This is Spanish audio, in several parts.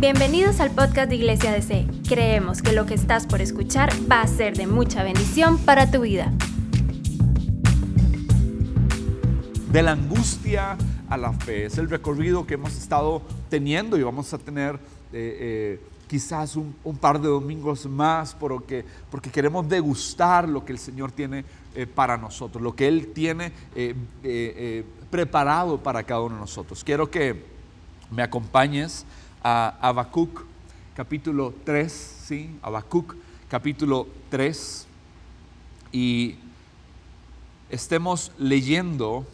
Bienvenidos al podcast de Iglesia DC. Creemos que lo que estás por escuchar va a ser de mucha bendición para tu vida. De la angustia a la fe. Es el recorrido que hemos estado teniendo y vamos a tener eh, eh, quizás un, par de domingos más porque, porque queremos degustar lo que el Señor tiene eh, para nosotros, lo que Él tiene preparado para cada uno de nosotros. Quiero que me acompañes a Habacuc capítulo 3, ¿sí? Habacuc capítulo 3 y estemos leyendo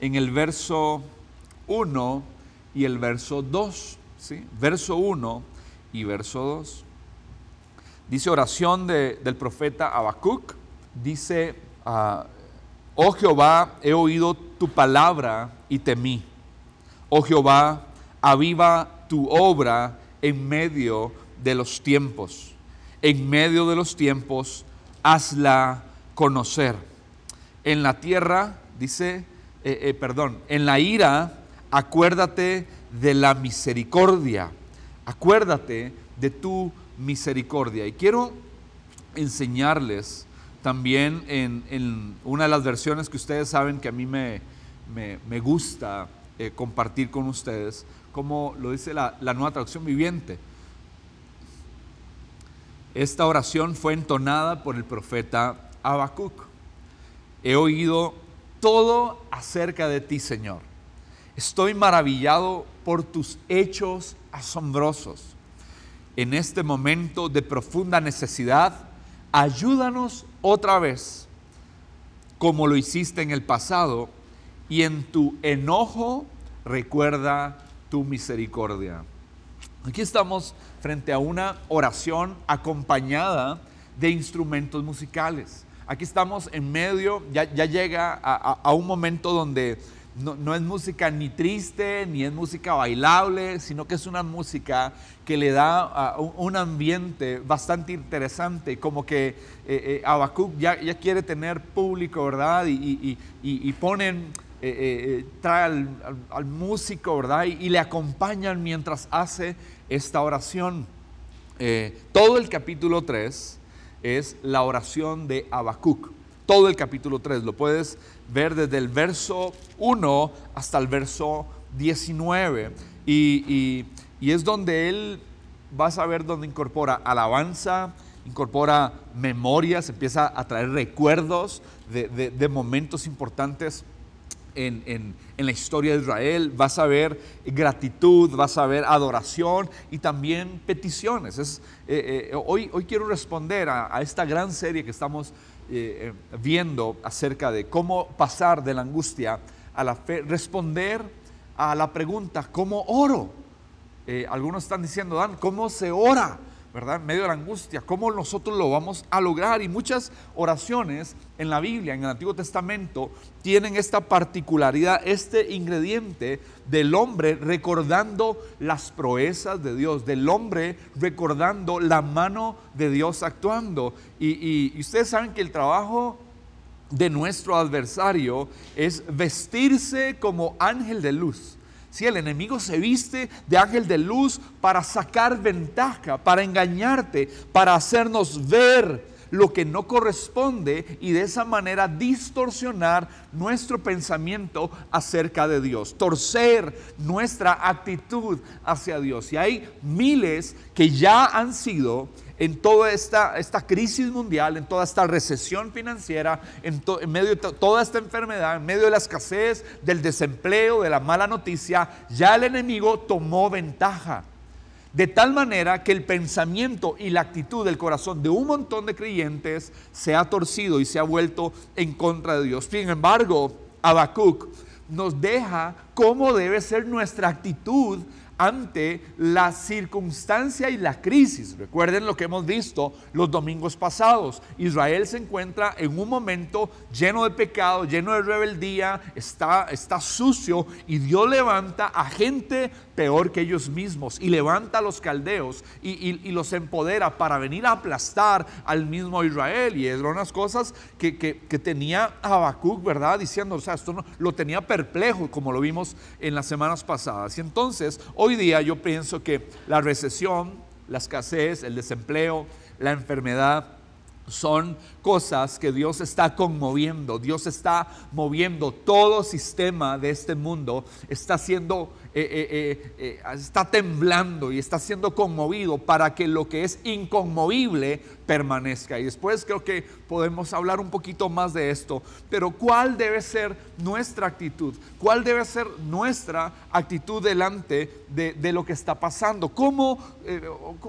en el verso 1 y el verso 2, ¿sí? Verso 1 y verso 2. Dice oración del profeta Habacuc, dice, ah, oh Jehová, he oído tu palabra y temí. Oh Jehová, aviva tu obra en medio de los tiempos. En medio de los tiempos, hazla conocer. En la tierra, dice, eh, eh, perdón, en la ira, acuérdate de la misericordia. Acuérdate de tu misericordia. Y quiero enseñarles también en, una de las versiones que ustedes saben que a mí me, me, gusta eh, compartir con ustedes, como lo dice la, nueva traducción viviente. Esta oración fue entonada por el profeta Habacuc. He oído todo acerca de ti, Señor. Estoy maravillado por tus hechos asombrosos. En este momento de profunda necesidad, ayúdanos otra vez, como lo hiciste en el pasado, y en tu enojo recuerda tu misericordia. Aquí estamos frente a una oración acompañada de instrumentos musicales. Aquí estamos en medio, ya, llega a, un momento donde no, es música ni triste, ni es música bailable, sino que es una música que le da un, ambiente bastante interesante, como que eh, eh ya, quiere tener público, ¿verdad? y ponen eh, eh, eh, trae al, músico, ¿verdad? Y, le acompañan mientras hace esta oración. todo el capítulo 3 es la oración de Habacuc. Todo el capítulo 3 lo puedes ver desde el verso 1 hasta el verso 19. Y, es donde él, vas a ver donde incorpora alabanza, incorpora memorias, empieza a traer recuerdos de, de momentos importantes en, la historia de Israel, vas a ver gratitud, vas a ver adoración y también peticiones. Es, eh, eh, hoy, hoy quiero responder a, esta gran serie que estamos eh, viendo acerca de cómo pasar de la angustia a la fe, responder a la pregunta, ¿cómo oro? algunos están diciendo, Dan, ¿cómo se ora? ¿Verdad? En medio de la angustia, ¿cómo nosotros lo vamos a lograr? Y muchas oraciones en la Biblia, en el Antiguo Testamento, tienen esta particularidad, este ingrediente del hombre recordando las proezas de Dios, del hombre recordando la mano de Dios actuando. Y, y ustedes saben que el trabajo de nuestro adversario es vestirse como ángel de luz. Si el enemigo se viste de ángel de luz para sacar ventaja, para engañarte, para hacernos ver lo que no corresponde y de esa manera distorsionar nuestro pensamiento acerca de Dios, torcer nuestra actitud hacia Dios. Y hay miles que ya han sido en toda esta, crisis mundial, en toda esta recesión financiera, en, en medio de toda esta enfermedad, en medio de la escasez, del desempleo, de la mala noticia, ya el enemigo tomó ventaja. De tal manera que el pensamiento y la actitud del corazón de un montón de creyentes se ha torcido y se ha vuelto en contra de Dios. Sin embargo, Habacuc nos deja cómo debe ser nuestra actitud ante la circunstancia y la crisis. Recuerden lo que hemos visto los domingos pasados. Israel se encuentra en un momento lleno de pecado, lleno de rebeldía, está, está sucio y Dios levanta a gente peor que ellos mismos y levanta a los caldeos y, los empodera para venir a aplastar al mismo Israel. Y eran unas cosas que, tenía Habacuc, ¿verdad? Diciendo, o sea, esto no, lo tenía perplejo, como lo vimos en las semanas pasadas. Y entonces, hoy hoy día yo pienso que la recesión, la escasez, el desempleo, la enfermedad, son cosas que Dios está conmoviendo, Dios está moviendo todo sistema de este mundo, está siendo, eh, eh, eh, está temblando y está siendo conmovido para que lo que es inconmovible permanezca. Y después creo que podemos hablar un poquito más de esto, pero ¿cuál debe ser nuestra actitud? ¿Cuál debe ser nuestra actitud delante de, lo que está pasando? ¿Cómo,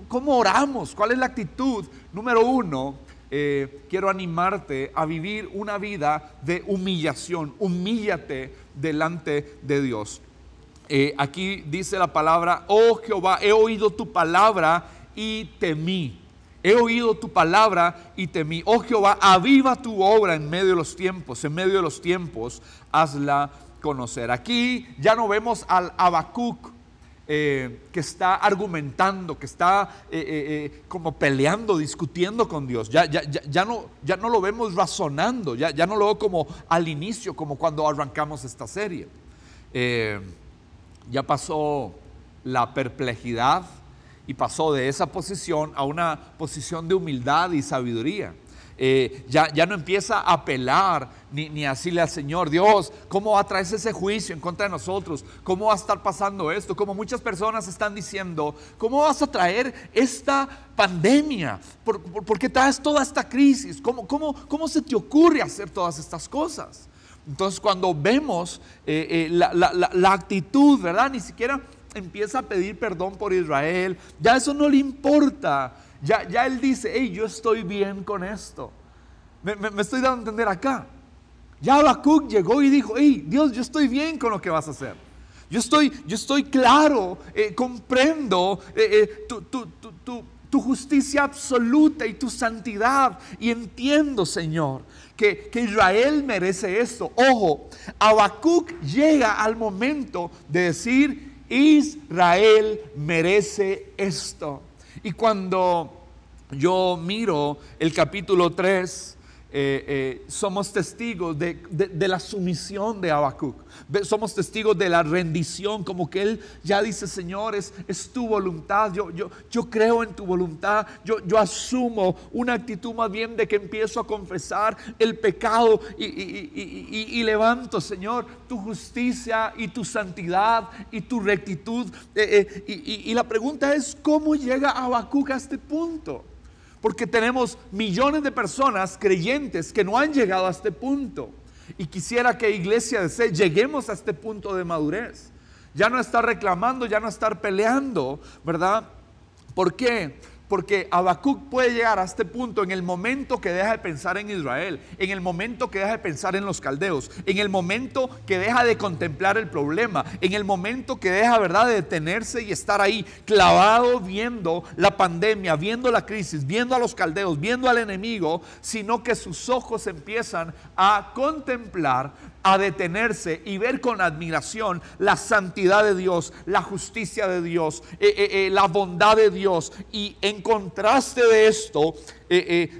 ¿Cómo oramos? ¿Cuál es la actitud? Número uno, eh, quiero animarte a vivir una vida de humillación. Humíllate delante de Dios. Eh, aquí dice la palabra, oh Jehová, he oído tu palabra y temí. He oído tu palabra y temí. Oh Jehová, aviva tu obra en medio de los tiempos. En medio de los tiempos, hazla conocer. Aquí ya no vemos al Habacuc eh, que está argumentando, que está eh, eh, como peleando, discutiendo con Dios. Ya, ya, ya, no, ya no lo vemos razonando, ya, ya no lo veo como al inicio, como cuando arrancamos esta serie. ya pasó la perplejidad y pasó de esa posición a una posición de humildad y sabiduría. Eh, ya, ya, no empieza a apelar ni, ni a decirle al Señor, Dios, ¿cómo va a traerse ese juicio en contra de nosotros? ¿Cómo va a estar pasando esto? Como muchas personas están diciendo, ¿cómo vas a traer esta pandemia? ¿Por, qué traes toda esta crisis? ¿Cómo, cómo, cómo se te ocurre hacer todas estas cosas? Entonces cuando vemos eh, eh, la, la, la actitud, ¿verdad? Ni siquiera empieza a pedir perdón por Israel, ya eso no le importa. Ya, él dice, hey, yo estoy bien con esto. Me, estoy dando a entender acá. Ya Habacuc llegó y dijo, hey, Dios, yo estoy bien con lo que vas a hacer. Yo estoy, yo estoy claro, eh, comprendo eh, eh, tu, justicia absoluta y tu santidad. Y entiendo, Señor, que, que Israel merece esto. Ojo, Habacuc llega al momento de decir, Israel merece esto. Y cuando yo miro el capítulo 3, eh, eh, somos testigos de, la sumisión de Habacuc. Somos testigos de la rendición, como que él ya dice, Señor, es, tu voluntad. Yo, yo, yo, creo en tu voluntad. Yo, yo, asumo una actitud más bien de que empiezo a confesar el pecado y, levanto, Señor, tu justicia y tu santidad y tu rectitud. Eh, y, la pregunta es, ¿cómo llega Habacuc a este punto? Porque tenemos millones de personas creyentes que no han llegado a este punto. Y quisiera que iglesia de lleguemos a este punto de madurez. Ya no estar reclamando, ya no estar peleando, ¿verdad? ¿Por qué? Porque Habacuc puede llegar a este punto en el momento que deja de pensar en Israel, en el momento que deja de pensar en los caldeos, en el momento que deja de contemplar el problema, en el momento que deja, ¿verdad?, de detenerse y estar ahí clavado viendo la pandemia, viendo la crisis, viendo a los caldeos, viendo al enemigo, sino que sus ojos empiezan a contemplar a detenerse y ver con admiración la santidad de Dios, la justicia de Dios, eh, eh, eh, la bondad de Dios. Y en contraste de esto,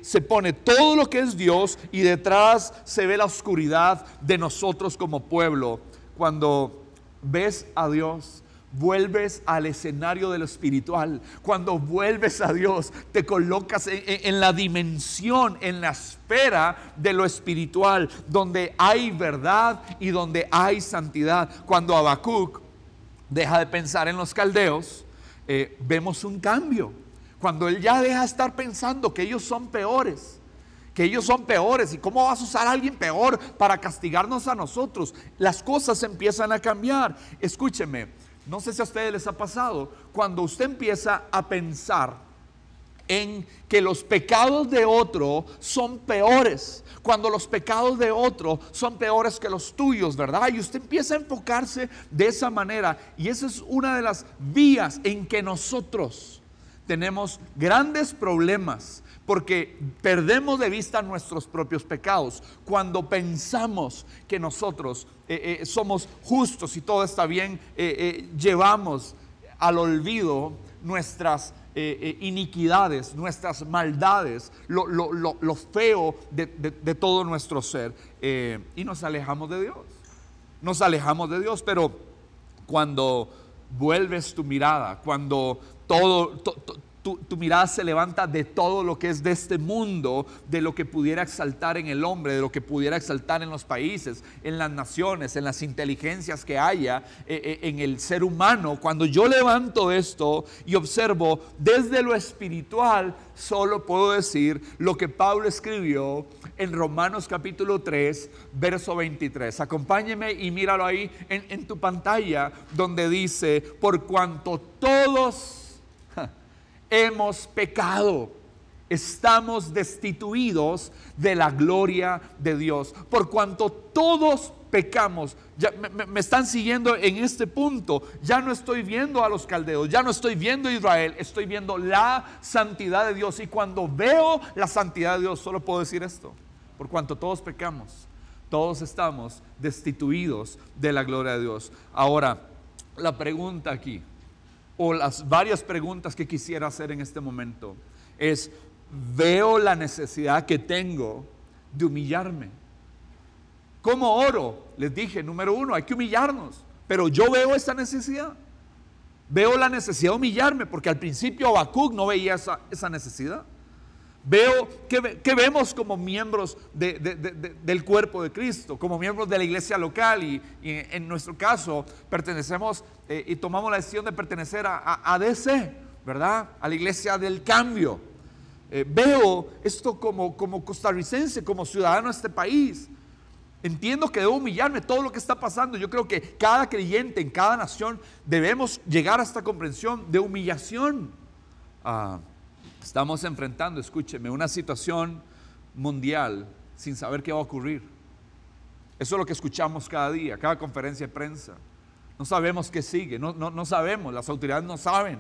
se pone todo lo que es Dios y detrás se ve la oscuridad de nosotros como pueblo. Cuando ves a Dios, vuelves al escenario de lo espiritual. Cuando vuelves a Dios, te colocas en, la dimensión, en la esfera de lo espiritual, donde hay verdad y donde hay santidad. Cuando Habacuc deja de pensar en los caldeos, eh, vemos un cambio. Cuando él ya deja de estar pensando que ellos son peores que ellos son peores y cómo vas a usar a alguien peor para castigarnos a nosotros. Las cosas empiezan a cambiar. Escúcheme, no sé si a ustedes les ha pasado, cuando usted empieza a pensar en que los pecados de otro son peores, cuando los pecados de otro son peores que los tuyos, ¿verdad? Y usted empieza a enfocarse de esa manera. Y esa es una de las vías en que nosotros tenemos grandes problemas porque perdemos de vista nuestros propios pecados. Cuando pensamos que nosotros eh, eh, somos justos y todo está bien, eh, llevamos al olvido nuestras iniquidades, nuestras maldades, lo, feo de, de, todo nuestro ser y nos alejamos de Dios. Nos alejamos de Dios, pero cuando vuelves tu mirada, cuando todo, tu, mirada se levanta de todo lo que es de este mundo, de lo que pudiera exaltar en el hombre, de lo que pudiera exaltar en los países, en las naciones, en las inteligencias que haya eh, eh, en el ser humano. Cuando yo levanto esto y observo desde lo espiritual, solo puedo decir lo que Pablo escribió en Romanos capítulo 3, verso 23. Acompáñeme y míralo ahí en, en tu pantalla, donde dice, por cuanto todos hemos pecado. Estamos destituidos de la gloria de Dios. Por cuanto todos pecamos. Ya me, están siguiendo en este punto. Ya no estoy viendo a los caldeos, ya no estoy viendo a Israel, estoy viendo la santidad de Dios. Y cuando veo la santidad de Dios, solo puedo decir esto. Por cuanto todos pecamos, todos estamos destituidos de la gloria de Dios. Ahora, la pregunta aquí, o las varias preguntas que quisiera hacer en este momento es, veo la necesidad que tengo de humillarme. ¿Cómo oro? Les dije, número uno, hay que humillarnos, pero yo veo esa necesidad. Veo la necesidad de humillarme, porque al principio Habacuc no veía esa, necesidad. Veo que, vemos como miembros del cuerpo de Cristo, como miembros de la iglesia local y, en nuestro caso pertenecemos eh, y tomamos la decisión de pertenecer a, ADC, ¿verdad? A la iglesia del cambio. Eh, veo esto como, como costarricense, como ciudadano de este país. Entiendo que debo humillarme todo lo que está pasando. Yo creo que cada creyente en cada nación debemos llegar a esta comprensión de humillación. Ah, Estamos enfrentando, escúcheme, una situación mundial sin saber qué va a ocurrir. Eso es lo que escuchamos cada día, cada conferencia de prensa. No sabemos qué sigue, no, no, sabemos, las autoridades no saben.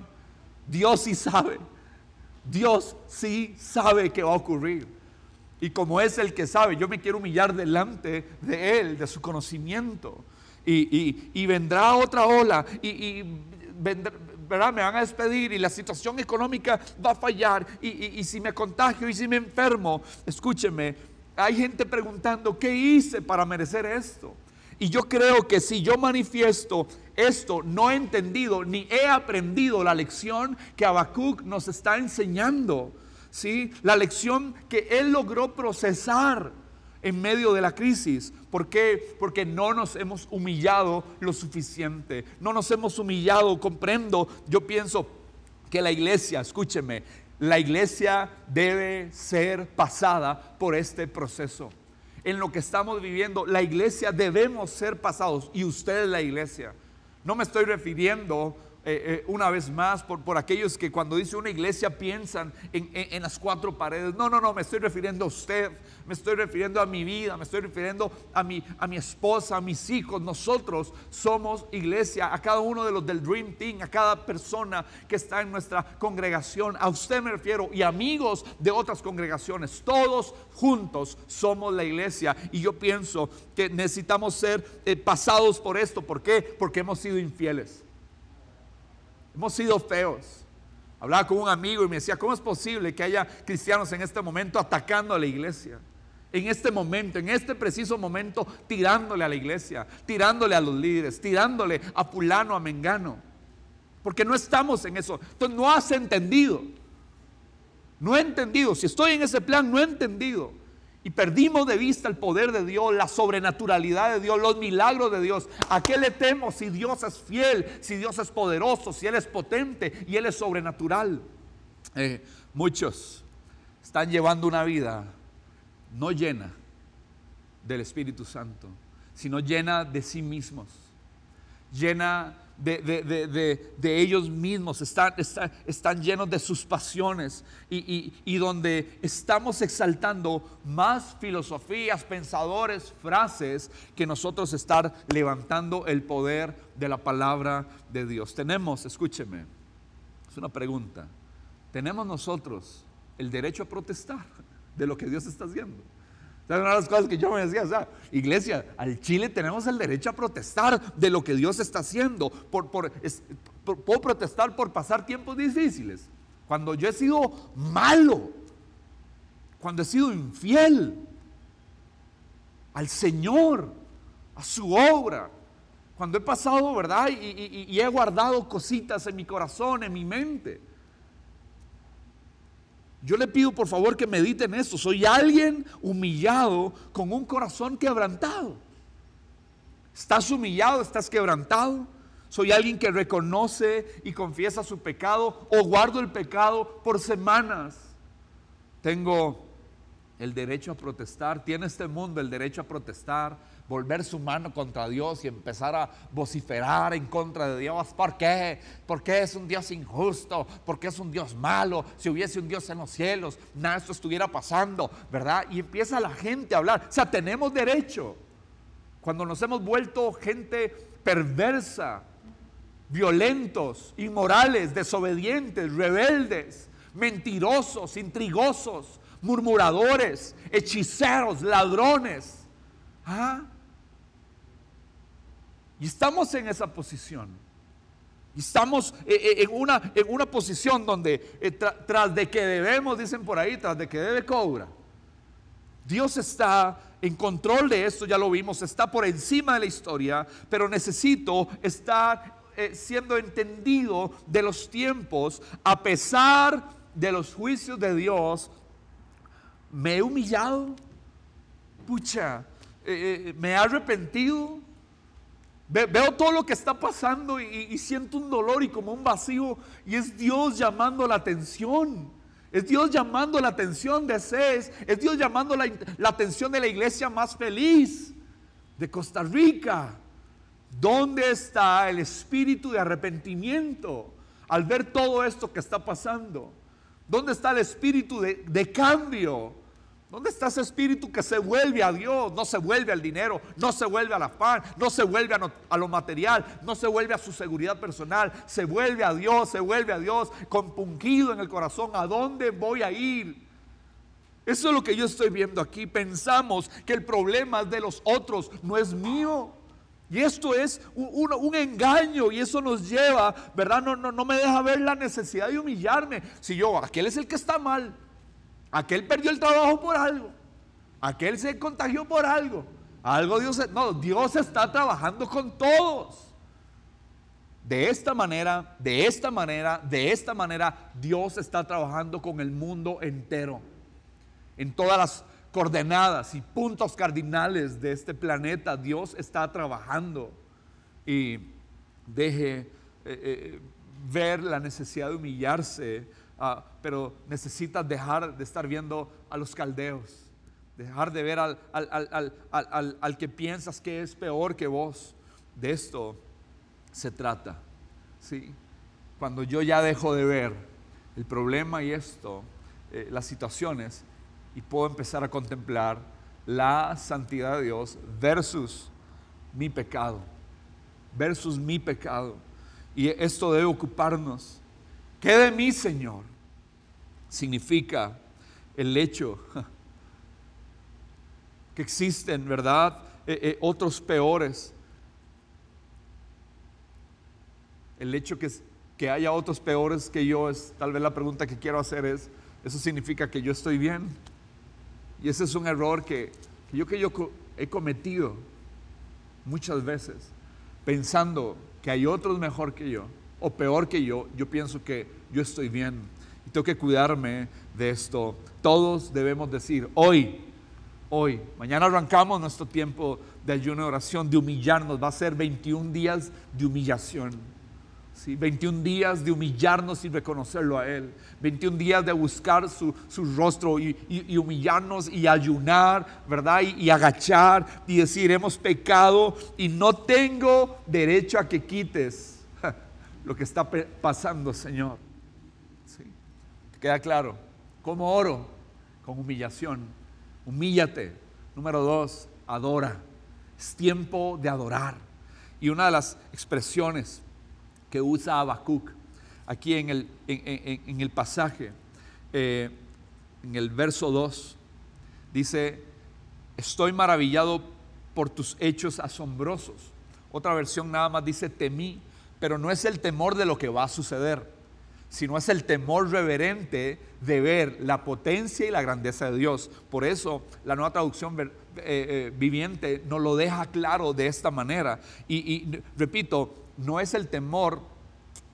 Dios sí sabe. Dios sí sabe qué va a ocurrir. Y como es el que sabe, yo me quiero humillar delante de Él, de su conocimiento. Y, vendrá otra ola y, y vendrá, me van a despedir y la situación económica va a fallar y, si me contagio y si me enfermo, escúcheme, hay gente preguntando, ¿qué hice para merecer esto? Y yo creo que si yo manifiesto esto, no he entendido ni he aprendido la lección que Habacuc nos está enseñando, ¿sí? La lección que él logró procesar en medio de la crisis. ¿Por qué? Porque no nos hemos humillado lo suficiente. No nos hemos humillado, comprendo. Yo pienso que la iglesia, escúcheme, la iglesia debe ser pasada por este proceso. En lo que estamos viviendo, la iglesia debemos ser pasados y usted es la iglesia. No me estoy refiriendo eh, eh, una vez más por, por, aquellos que cuando dice una iglesia piensan en, las cuatro paredes. No, no, no, me estoy refiriendo a usted, me estoy refiriendo a mi vida, me estoy refiriendo a mi, a mi esposa, a mis hijos. Nosotros somos iglesia, a cada uno de los del Dream Team, a cada persona que está en nuestra congregación. A usted me refiero y amigos de otras congregaciones. Todos juntos somos la iglesia y yo pienso que necesitamos ser eh, pasados por esto. ¿Por qué? Porque hemos sido infieles. Hemos sido feos. Hablaba con un amigo y me decía, ¿cómo es posible que haya cristianos en este momento atacando a la iglesia? En este momento, en este preciso momento, tirándole a la iglesia, tirándole a los líderes, tirándole a fulano, a mengano. Porque no estamos en eso. Entonces no has entendido. No he entendido. Si estoy en ese plan, no he entendido y perdimos de vista el poder de Dios, la sobrenaturalidad de Dios, los milagros de Dios. ¿A qué le temo si Dios es fiel, si Dios es poderoso, si Él es potente y Él es sobrenatural? Eh, muchos están llevando una vida no llena del Espíritu Santo, sino llena de sí mismos, llena de, ellos mismos, están, están, llenos de sus pasiones y, donde estamos exaltando más filosofías, pensadores, frases que nosotros estar levantando el poder de la palabra de Dios. Tenemos, escúcheme, es una pregunta, ¿tenemos nosotros el derecho a protestar de lo que Dios está haciendo? Una de las cosas que yo me decía, o sea, iglesia, al Chile tenemos el derecho a protestar de lo que Dios está haciendo. Por, por, puedo protestar por pasar tiempos difíciles. Cuando yo he sido malo, cuando he sido infiel al Señor, a su obra, Cuando he pasado, ¿verdad? Y, y he guardado cositas en mi corazón, en mi mente. Yo le pido por favor que mediten esto. Soy alguien humillado con un corazón quebrantado. ¿Estás humillado? ¿Estás quebrantado? Soy alguien que reconoce y confiesa su pecado o guardo el pecado por semanas. Tengo el derecho a protestar. Tiene este mundo el derecho a protestar, volver su mano contra Dios y empezar a vociferar en contra de Dios. ¿Por qué? ¿Por qué es un Dios injusto? ¿Por qué es un Dios malo? Si hubiese un Dios en los cielos, nada de esto estuviera pasando, ¿verdad? Y empieza la gente a hablar. O sea, tenemos derecho. Cuando nos hemos vuelto gente perversa, violentos, inmorales, desobedientes, rebeldes, mentirosos, intrigosos, murmuradores, hechiceros, ladrones. ¿Ah? Y estamos en esa posición. Estamos eh, eh, en una, en una posición donde eh, tras de que debemos, dicen por ahí, tras de que debe cobra. Dios está en control de esto, ya lo vimos, está por encima de la historia, pero necesito estar siendo entendido de los tiempos, a pesar de los juicios de Dios, me he humillado, pucha, me he arrepentido. Veo todo lo que está pasando y, siento un dolor y como un vacío y es Dios llamando la atención. Es Dios llamando la atención de CES. Es Dios llamando la, la atención de la iglesia más feliz de Costa Rica. ¿Dónde está el espíritu de arrepentimiento al ver todo esto que está pasando? ¿Dónde está el espíritu de, cambio? ¿Dónde está ese espíritu que se vuelve a Dios? No se vuelve al dinero, no se vuelve a la pan, no se vuelve a, lo material, no se vuelve a su seguridad personal, se vuelve a Dios, se vuelve a Dios compungido en el corazón. ¿A dónde voy a ir? Eso es lo que yo estoy viendo aquí. Pensamos que el problema de los otros, no es mío. Y esto es un, engaño y eso nos lleva, ¿verdad? No, no, no me deja ver la necesidad de humillarme. Si yo, aquel es el que está mal, aquel perdió el trabajo por algo, aquel se contagió por algo, algo Dios, no, Dios está trabajando con todos. De esta manera, de esta manera, de esta manera, Dios está trabajando con el mundo entero. En todas las coordenadas y puntos cardinales de este planeta, Dios está trabajando. Y deje eh, eh, ver la necesidad de humillarse, ah, pero necesita dejar de estar viendo a los caldeos, dejar de ver al, al, que piensas que es peor que vos. De esto se trata. ¿sí? Cuando yo ya dejo de ver el problema y esto, eh, las situaciones, y puedo empezar a contemplar la santidad de Dios versus mi pecado, versus mi pecado. Y esto debe ocuparnos. ¿Qué de mí, Señor? Significa el hecho que existen, ¿verdad? Eh, eh, otros peores. El hecho que, que haya otros peores que yo es, tal vez la pregunta que quiero hacer es, ¿eso significa que yo estoy bien? Y ese es un error que, yo que yo he cometido muchas veces, pensando que hay otros mejor que yo o peor que yo, yo pienso que yo estoy bien y tengo que cuidarme de esto. Todos debemos decir, hoy, hoy, mañana arrancamos nuestro tiempo de ayuno y oración, de humillarnos, va a ser 21 días de humillación 21 días de humillarnos y reconocerlo a Él. 21 días de buscar su, rostro y, humillarnos y ayunar, ¿verdad? Y, agachar y decir, hemos pecado y no tengo derecho a que quites lo que está pasando, Señor. ¿Sí? ¿Queda claro? ¿Cómo oro? Con humillación. Humíllate. Número dos, adora. Es tiempo de adorar. Y una de las expresiones que usa Habacuc aquí en el, en, el pasaje, eh, en el verso 2, dice, estoy maravillado por tus hechos asombrosos. Otra versión nada más dice temí, pero no es el temor de lo que va a suceder, sino es el temor reverente de ver la potencia y la grandeza de Dios. Por eso la nueva traducción eh, eh, viviente nos lo deja claro de esta manera. Y, repito, no es el temor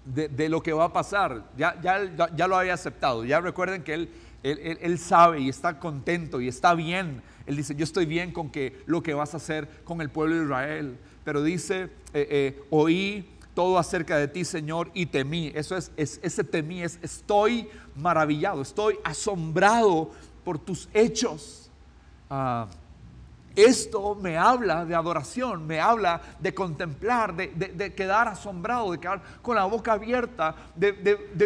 de, lo que va a pasar, ya, ya, ya, lo había aceptado, ya recuerden que él, él, sabe y está contento y está bien. Él dice, yo estoy bien con que lo que vas a hacer con el pueblo de Israel. Pero dice, eh, oí todo acerca de ti, Señor, y temí. Eso es, ese temí es estoy maravillado, estoy asombrado por tus hechos. Ah, esto me habla de adoración, me habla de contemplar, de, quedar asombrado, de quedar con la boca abierta, de,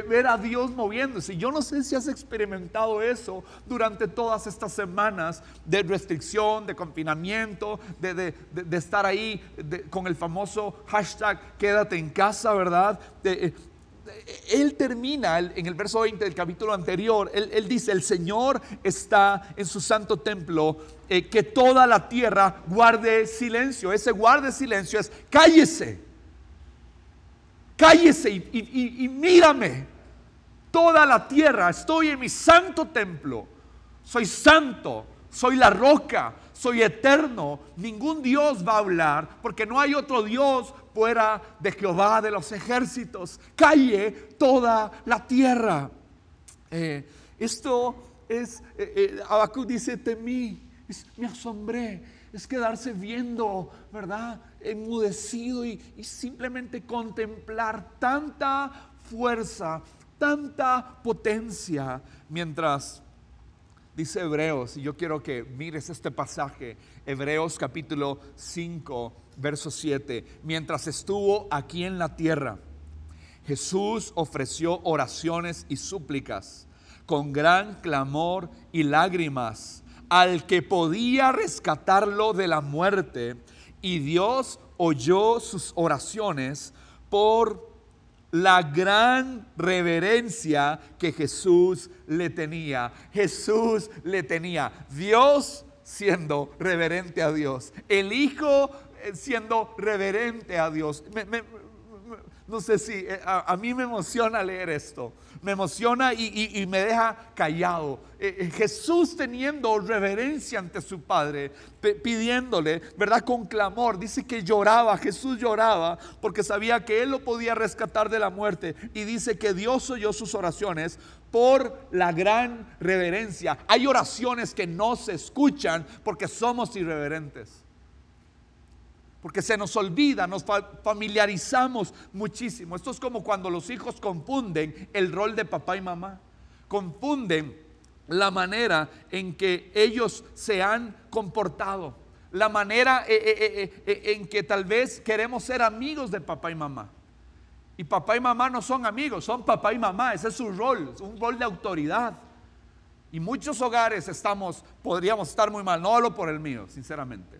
ver a Dios moviéndose. Yo no sé si has experimentado eso durante todas estas semanas de restricción, de confinamiento, de, estar ahí con el famoso hashtag quédate en casa, ¿verdad? Él termina en el verso 20 del capítulo anterior, él, dice, el Señor está en su santo templo, eh, que toda la tierra guarde silencio. Ese guarde silencio es, cállese, cállese y, mírame. Toda la tierra, estoy en mi santo templo, soy santo, soy la roca, soy eterno, ningún Dios va a hablar, porque no hay otro Dios fuera de Jehová de los ejércitos. Calle toda la tierra. Eh, esto es, eh, eh dice, temí, me asombré. Es quedarse viendo, ¿verdad? Enmudecido y, y simplemente contemplar tanta fuerza, tanta potencia, mientras dice Hebreos, y yo quiero que mires este pasaje, Hebreos capítulo 5, verso 7, mientras estuvo aquí en la tierra, Jesús ofreció oraciones y súplicas con gran clamor y lágrimas al que podía rescatarlo de la muerte y Dios oyó sus oraciones por la gran reverencia que Jesús le tenía. Jesús le tenía. Dios siendo reverente a Dios. El Hijo siendo reverente a Dios. no sé si eh, a, mí me emociona leer esto, me emociona y, me deja callado. Eh, Jesús teniendo reverencia ante su Padre, pidiéndole, ¿verdad? Con clamor, dice que lloraba, Jesús lloraba porque sabía que Él lo podía rescatar de la muerte y dice que Dios oyó sus oraciones por la gran reverencia. Hay oraciones que no se escuchan porque somos irreverentes porque se nos olvida, nos familiarizamos muchísimo. Esto es como cuando los hijos confunden el rol de papá y mamá, confunden la manera en que ellos se han comportado, la manera eh, eh, eh, en que tal vez queremos ser amigos de papá y mamá. Y papá y mamá no son amigos, son papá y mamá, ese es su rol, es un rol de autoridad. Y muchos hogares estamos, podríamos estar muy mal, no hablo por el mío, sinceramente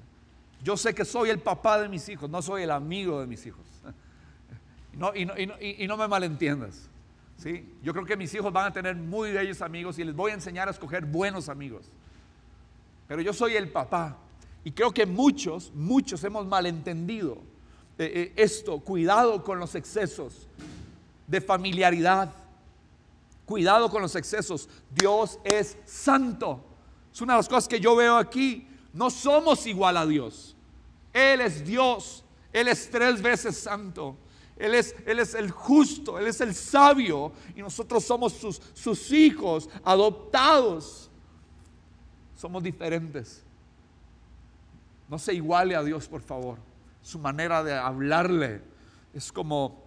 yo sé que soy el papá de mis hijos, no soy el amigo de mis hijos. y, no, me malentiendas. ¿sí? Yo creo que mis hijos van a tener muy bellos amigos y les voy a enseñar a escoger buenos amigos. Pero yo soy el papá. Y creo que muchos, muchos hemos malentendido eh, eh, esto. Cuidado con los excesos de familiaridad. Cuidado con los excesos. Dios es santo. Es una de las cosas que yo veo aquí. No somos igual a Dios. Él es Dios. Él es tres veces santo. Él es, él es el justo, Él es el sabio y nosotros somos sus, sus hijos adoptados. Somos diferentes. No se iguale a Dios, por favor. Su manera de hablarle es como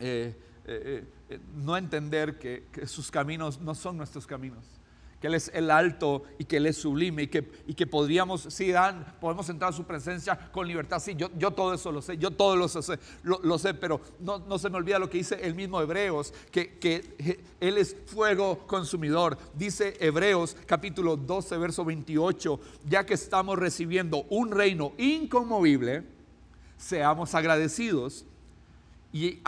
eh, eh, eh, no entender que sus caminos no son nuestros caminos que Él es el alto y que Él es sublime y que, y que podríamos, sí, Dan, podemos entrar a su presencia con libertad. Sí, yo, yo todo eso lo sé, yo todo lo sé, lo, sé pero no, no, se me olvida lo que dice el mismo Hebreos, que, que Él es fuego consumidor. Dice Hebreos capítulo 12, verso 28, ya que estamos recibiendo un reino inconmovible, seamos agradecidos y,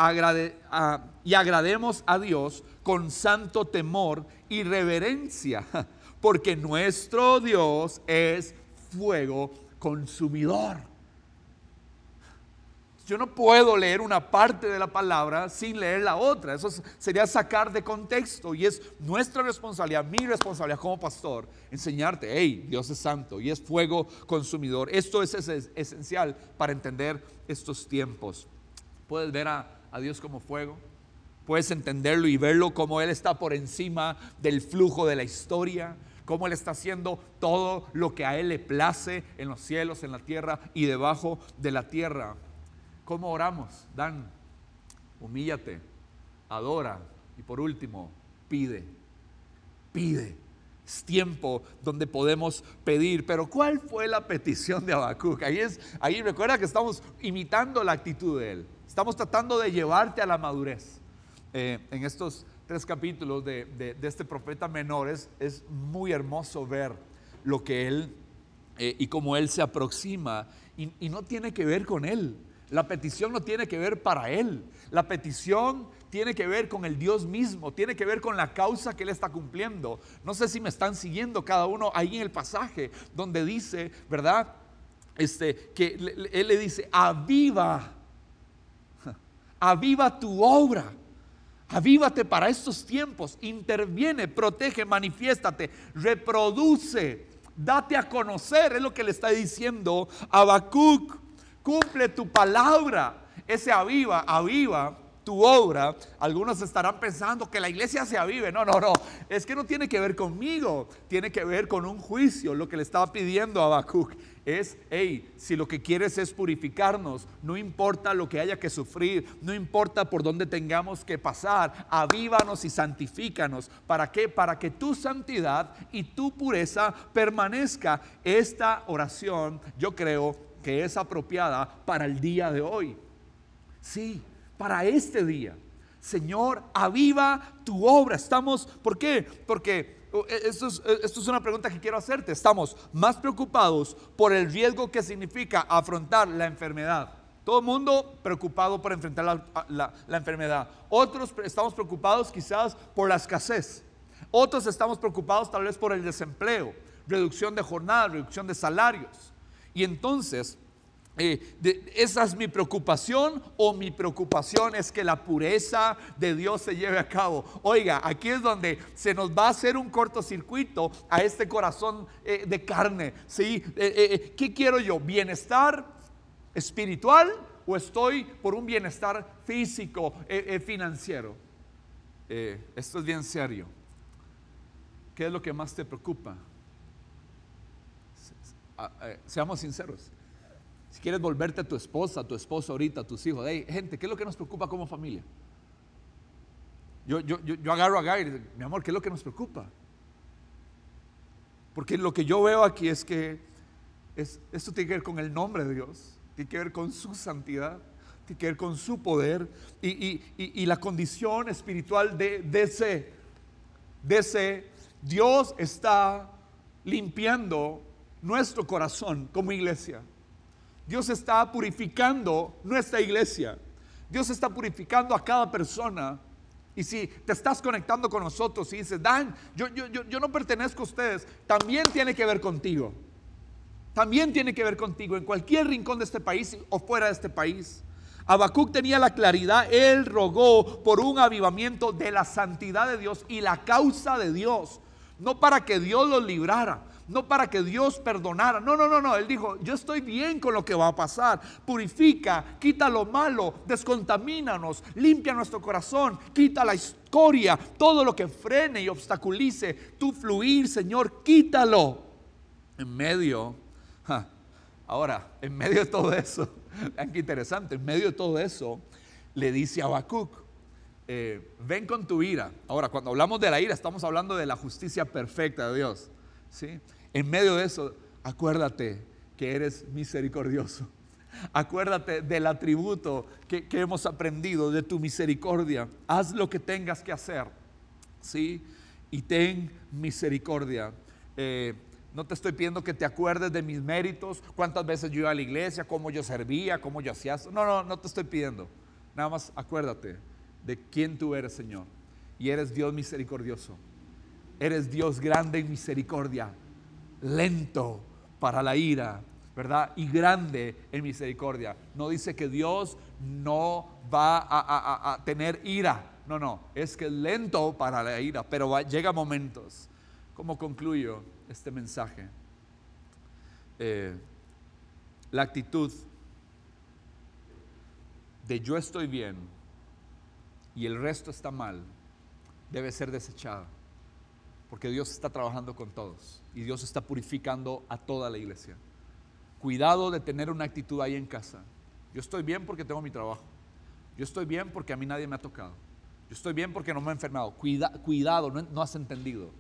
y agrademos a Dios con santo temor y reverencia, porque nuestro Dios es fuego consumidor. Yo no puedo leer una parte de la palabra sin leer la otra. Eso sería sacar de contexto. Y es nuestra responsabilidad, mi responsabilidad como pastor, enseñarte, hey, Dios es santo y es fuego consumidor. Esto es, esencial para entender estos tiempos. Puedes ver a, a Dios como fuego. Puedes entenderlo y verlo como Él está por encima del flujo de la historia cómo Él está haciendo todo lo que a Él le place en los cielos, en la tierra y debajo de la tierra. ¿Cómo oramos? Dan, humíllate, adora y por último, pide, pide. Es tiempo donde podemos pedir. Pero ¿cuál fue la petición de Habacuc? Ahí, es, ahí recuerda que estamos imitando la actitud de él. Estamos tratando de llevarte a la madurez. Eh, en estos tres capítulos de, este profeta menor es, muy hermoso ver lo que él eh, y cómo él se aproxima y no tiene que ver con él. La petición no tiene que ver para Él. La petición tiene que ver con el Dios mismo, tiene que ver con la causa que Él está cumpliendo. No sé si me están siguiendo cada uno ahí en el pasaje donde dice, ¿verdad? Este, que Él le dice, aviva, aviva tu obra. Avívate para estos tiempos, interviene, protege, manifiéstate, reproduce, date a conocer, es lo que le está diciendo Habacuc. Cumple tu palabra. Ese aviva, aviva tu obra. Algunos estarán pensando que la iglesia se avive. No, no, no. Es que no tiene que ver conmigo. Tiene que ver con un juicio. Lo que le estaba pidiendo a Habacuc es, hey, si lo que quieres es purificarnos, no importa lo que haya que sufrir, no importa por dónde tengamos que pasar, avívanos y santifícanos. ¿Para qué? Para que tu santidad y tu pureza permanezca. Esta oración, yo creo, que es apropiada para el día de hoy. Sí, para este día. Señor, aviva tu obra. Estamos, ¿por qué? Porque oh, e, esto es, e, esto es, una pregunta que quiero hacerte. Estamos más preocupados por el riesgo que significa afrontar la enfermedad. Todo el mundo preocupado por enfrentar la, la enfermedad. Otros estamos preocupados quizás por la escasez. Otros estamos preocupados tal vez por el desempleo, reducción de jornada, reducción de salarios. Y entonces, eh, ¿esa es mi preocupación o mi preocupación es que la pureza de Dios se lleve a cabo? Oiga, aquí es donde se nos va a hacer un cortocircuito a este corazón eh, de carne. ¿sí? Eh, ¿Qué quiero yo? ¿Bienestar espiritual o estoy por un bienestar físico, financiero? esto es bien serio. ¿Qué es lo que más te preocupa? Eh, seamos sinceros. Si quieres volverte a tu esposa, a tu esposo ahorita, a tus hijos, hey, gente, ¿qué es lo que nos preocupa como familia? Yo, yo, yo, agarro a Gary y digo, mi amor, ¿qué es lo que nos preocupa? Porque lo que yo veo aquí es que es, esto tiene que ver con el nombre de Dios, tiene que ver con su santidad, tiene que ver con su poder y, y, la condición espiritual de, de, ese, de ese Dios está limpiando nuestro corazón como iglesia. Dios está purificando nuestra iglesia. Dios está purificando a cada persona. Y si te estás conectando con nosotros y dices, Dan, yo, no pertenezco a ustedes, también tiene que ver contigo. También tiene que ver contigo en cualquier rincón de este país o fuera de este país. Habacuc tenía la claridad, él rogó por un avivamiento de la santidad de Dios y la causa de Dios, no para que Dios los librara, no para que Dios perdonara. No, no, no, no. Él dijo, yo estoy bien con lo que va a pasar. Purifica, quita lo malo, descontamínanos, limpia nuestro corazón, quita la escoria, todo lo que frene y obstaculice tu fluir, Señor, quítalo. En medio, ahora, en medio de todo eso, vean qué interesante, en medio de todo eso, le dice a Habacuc, eh, ven con tu ira. Ahora, cuando hablamos de la ira, estamos hablando de la justicia perfecta de Dios. ¿sí? En medio de eso, acuérdate que eres misericordioso. Acuérdate del atributo que, hemos aprendido de tu misericordia. Haz lo que tengas que hacer. ¿Sí? Y ten misericordia. Eh, no te estoy pidiendo que te acuerdes de mis méritos, cuántas veces yo iba a la iglesia, cómo yo servía, cómo yo hacía. No, no, no te estoy pidiendo. Nada más acuérdate de quién tú eres, Señor. Y eres Dios misericordioso. Eres Dios grande en misericordia lento para la ira ¿verdad? Y grande en misericordia. No dice que Dios no va a, tener ira. No, no, es que es lento para la ira, pero llega momentos. ¿Cómo concluyo este mensaje? Eh, la actitud de yo estoy bien y el resto está mal debe ser desechada. Porque Dios está trabajando con todos y Dios está purificando a toda la iglesia. Cuidado de tener una actitud ahí en casa. Yo estoy bien porque tengo mi trabajo. Yo estoy bien porque a mí nadie me ha tocado. Yo estoy bien porque no me he enfermado. cuidado, no, no has entendido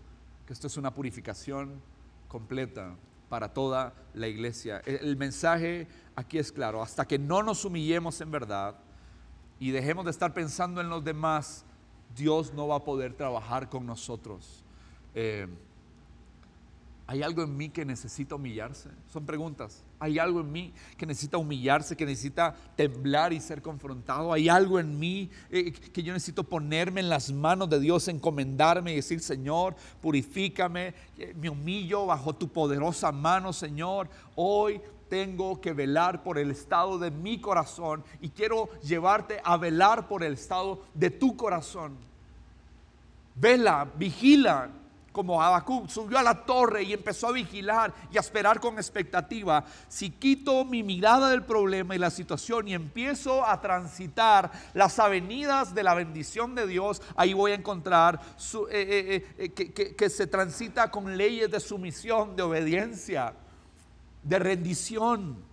que esto es una purificación completa para toda la iglesia. El mensaje aquí es claro, hasta que no nos humillemos en verdad y dejemos de estar pensando en los demás, Dios no va a poder trabajar con nosotros. Eh, ¿Hay algo en mí que necesita humillarse? Son preguntas. ¿Hay algo en mí que necesita humillarse, que necesita temblar y ser confrontado? ¿Hay algo en mí eh, que yo necesito ponerme en las manos de Dios, encomendarme y decir, Señor, purifícame, eh, me humillo bajo tu poderosa mano, Señor. Hoy tengo que velar por el estado de mi corazón y quiero llevarte a velar por el estado de tu corazón. Vela, vigila, como Habacuc subió a la torre y empezó a vigilar y a esperar con expectativa, si quito mi mirada del problema y la situación y empiezo a transitar las avenidas de la bendición de Dios, ahí voy a encontrar eh, eh, eh, que, que se transita con leyes de sumisión, de obediencia, de rendición.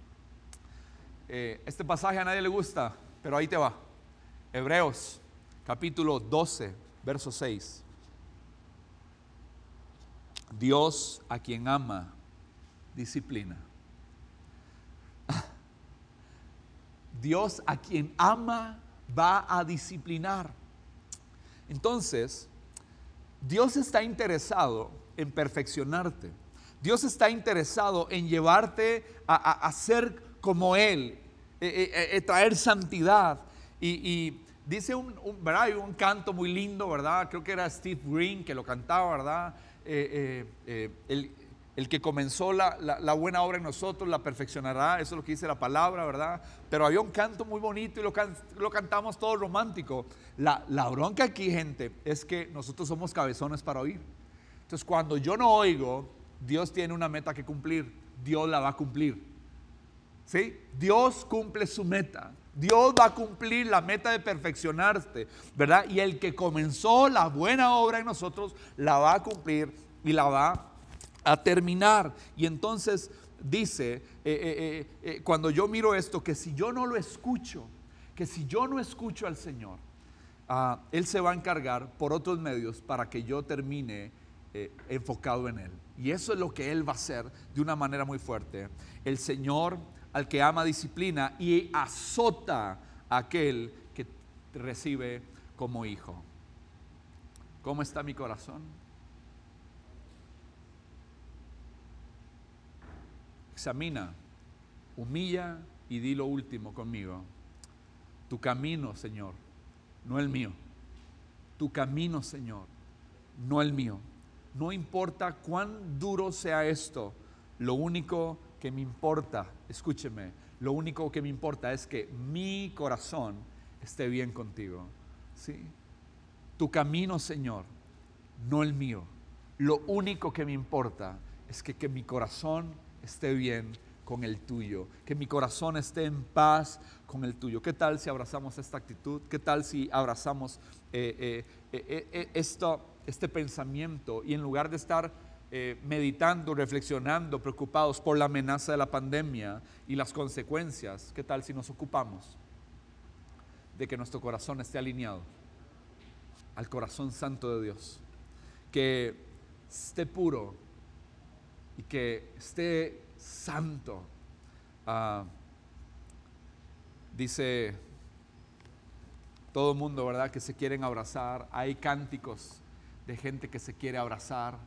este pasaje a nadie le gusta, pero ahí te va. Hebreos capítulo 12, verso 6. Dios a quien ama, disciplina. Dios a quien ama va a disciplinar. Entonces, Dios está interesado en perfeccionarte. Dios está interesado en llevarte a, ser como Él, eh, traer santidad. Y, dice un, ¿verdad? un canto muy lindo, ¿verdad? Creo que era Steve Green que lo cantaba, ¿verdad? Eh, eh, eh, el, que comenzó la, buena obra en nosotros la perfeccionará, eso es lo que dice la palabra, ¿verdad? Pero había un canto muy bonito y lo, lo cantamos todo romántico. La, la bronca aquí, gente, es que nosotros somos cabezones para oír. Entonces, cuando yo no oigo, Dios tiene una meta que cumplir, Dios la va a cumplir. ¿Sí? Dios cumple su meta. Dios va a cumplir la meta de perfeccionarte, ¿verdad? Y el que comenzó la buena obra en nosotros la va a cumplir y la va a terminar. Y entonces dice, eh, eh, eh, cuando yo miro esto, que si yo no lo escucho, que si yo no escucho al Señor, ah, Él se va a encargar por otros medios para que yo termine enfocado en Él. Y eso es lo que Él va a hacer de una manera muy fuerte. El Señor al que ama disciplina y azota a aquel que recibe como hijo. ¿Cómo está mi corazón? Examina, humilla y di lo último conmigo. Tu camino, Señor, no el mío. Tu camino, Señor, no el mío. No importa cuán duro sea esto, lo único me importa, escúcheme, lo único que me importa es que mi corazón esté bien contigo. ¿sí? Tu camino, Señor, no el mío. Lo único que me importa es que, que mi corazón esté bien con el tuyo, que mi corazón esté en paz con el tuyo. ¿Qué tal si abrazamos esta actitud? ¿Qué tal si abrazamos eh, eh, eh, esto, este pensamiento y en lugar de estar eh, meditando, reflexionando, preocupados por la amenaza de la pandemia y las consecuencias, ¿qué tal si nos ocupamos de que nuestro corazón esté alineado al corazón santo de Dios? Que esté puro y que esté santo. Ah, dice todo el mundo, ¿verdad? Que se quieren abrazar. Hay cánticos de gente que se quiere abrazar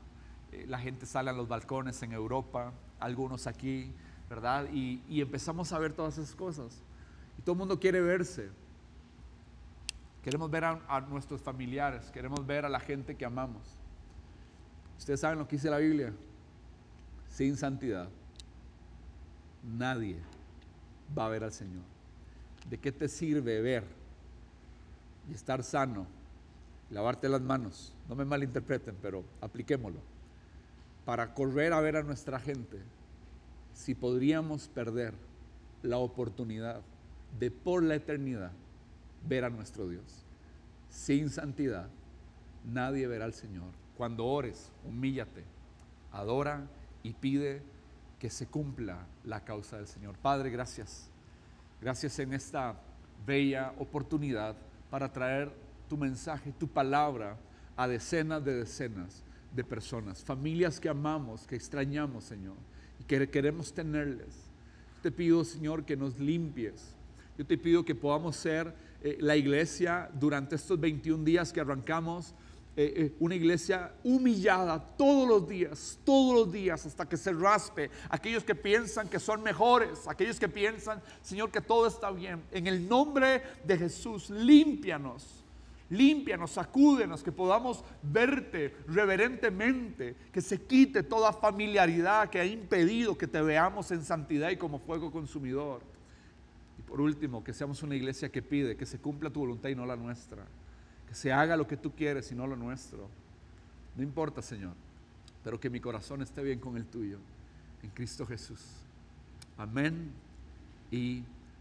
eh, la gente sale a los balcones en Europa, algunos aquí, ¿verdad? Y, empezamos a ver todas esas cosas. Y todo el mundo quiere verse. Queremos ver a, nuestros familiares, queremos ver a la gente que amamos. Ustedes saben lo que dice la Biblia, sin santidad nadie va a ver al Señor. ¿De qué te sirve ver y estar sano, lavarte las manos? No me malinterpreten, pero apliquémoslo. Para correr a ver a nuestra gente, si podríamos perder la oportunidad de por la eternidad ver a nuestro Dios. Sin santidad, nadie verá al Señor. Cuando ores, humíllate, adora y pide que se cumpla la causa del Señor. Padre, gracias. Gracias en esta bella oportunidad para traer tu mensaje, tu palabra a decenas de decenas de personas, familias que amamos, que extrañamos, Señor, y que queremos tenerles. Te pido, Señor, que nos limpies. Yo te pido que podamos ser eh, la iglesia durante estos 21 días que arrancamos eh, eh, una iglesia humillada todos los días, todos los días, hasta que se raspe. Aquellos que piensan que son mejores, aquellos que piensan, Señor, que todo está bien. En el nombre de Jesús, límpianos, límpianos, sacúdenos, que podamos verte reverentemente, que se quite toda familiaridad que ha impedido que te veamos en santidad y como fuego consumidor. Y por último, que seamos una iglesia que pide que se cumpla tu voluntad y no la nuestra que se haga lo que tú quieres y no lo nuestro. No importa, Señor, pero que mi corazón esté bien con el tuyo. En Cristo Jesús. Amén y amén.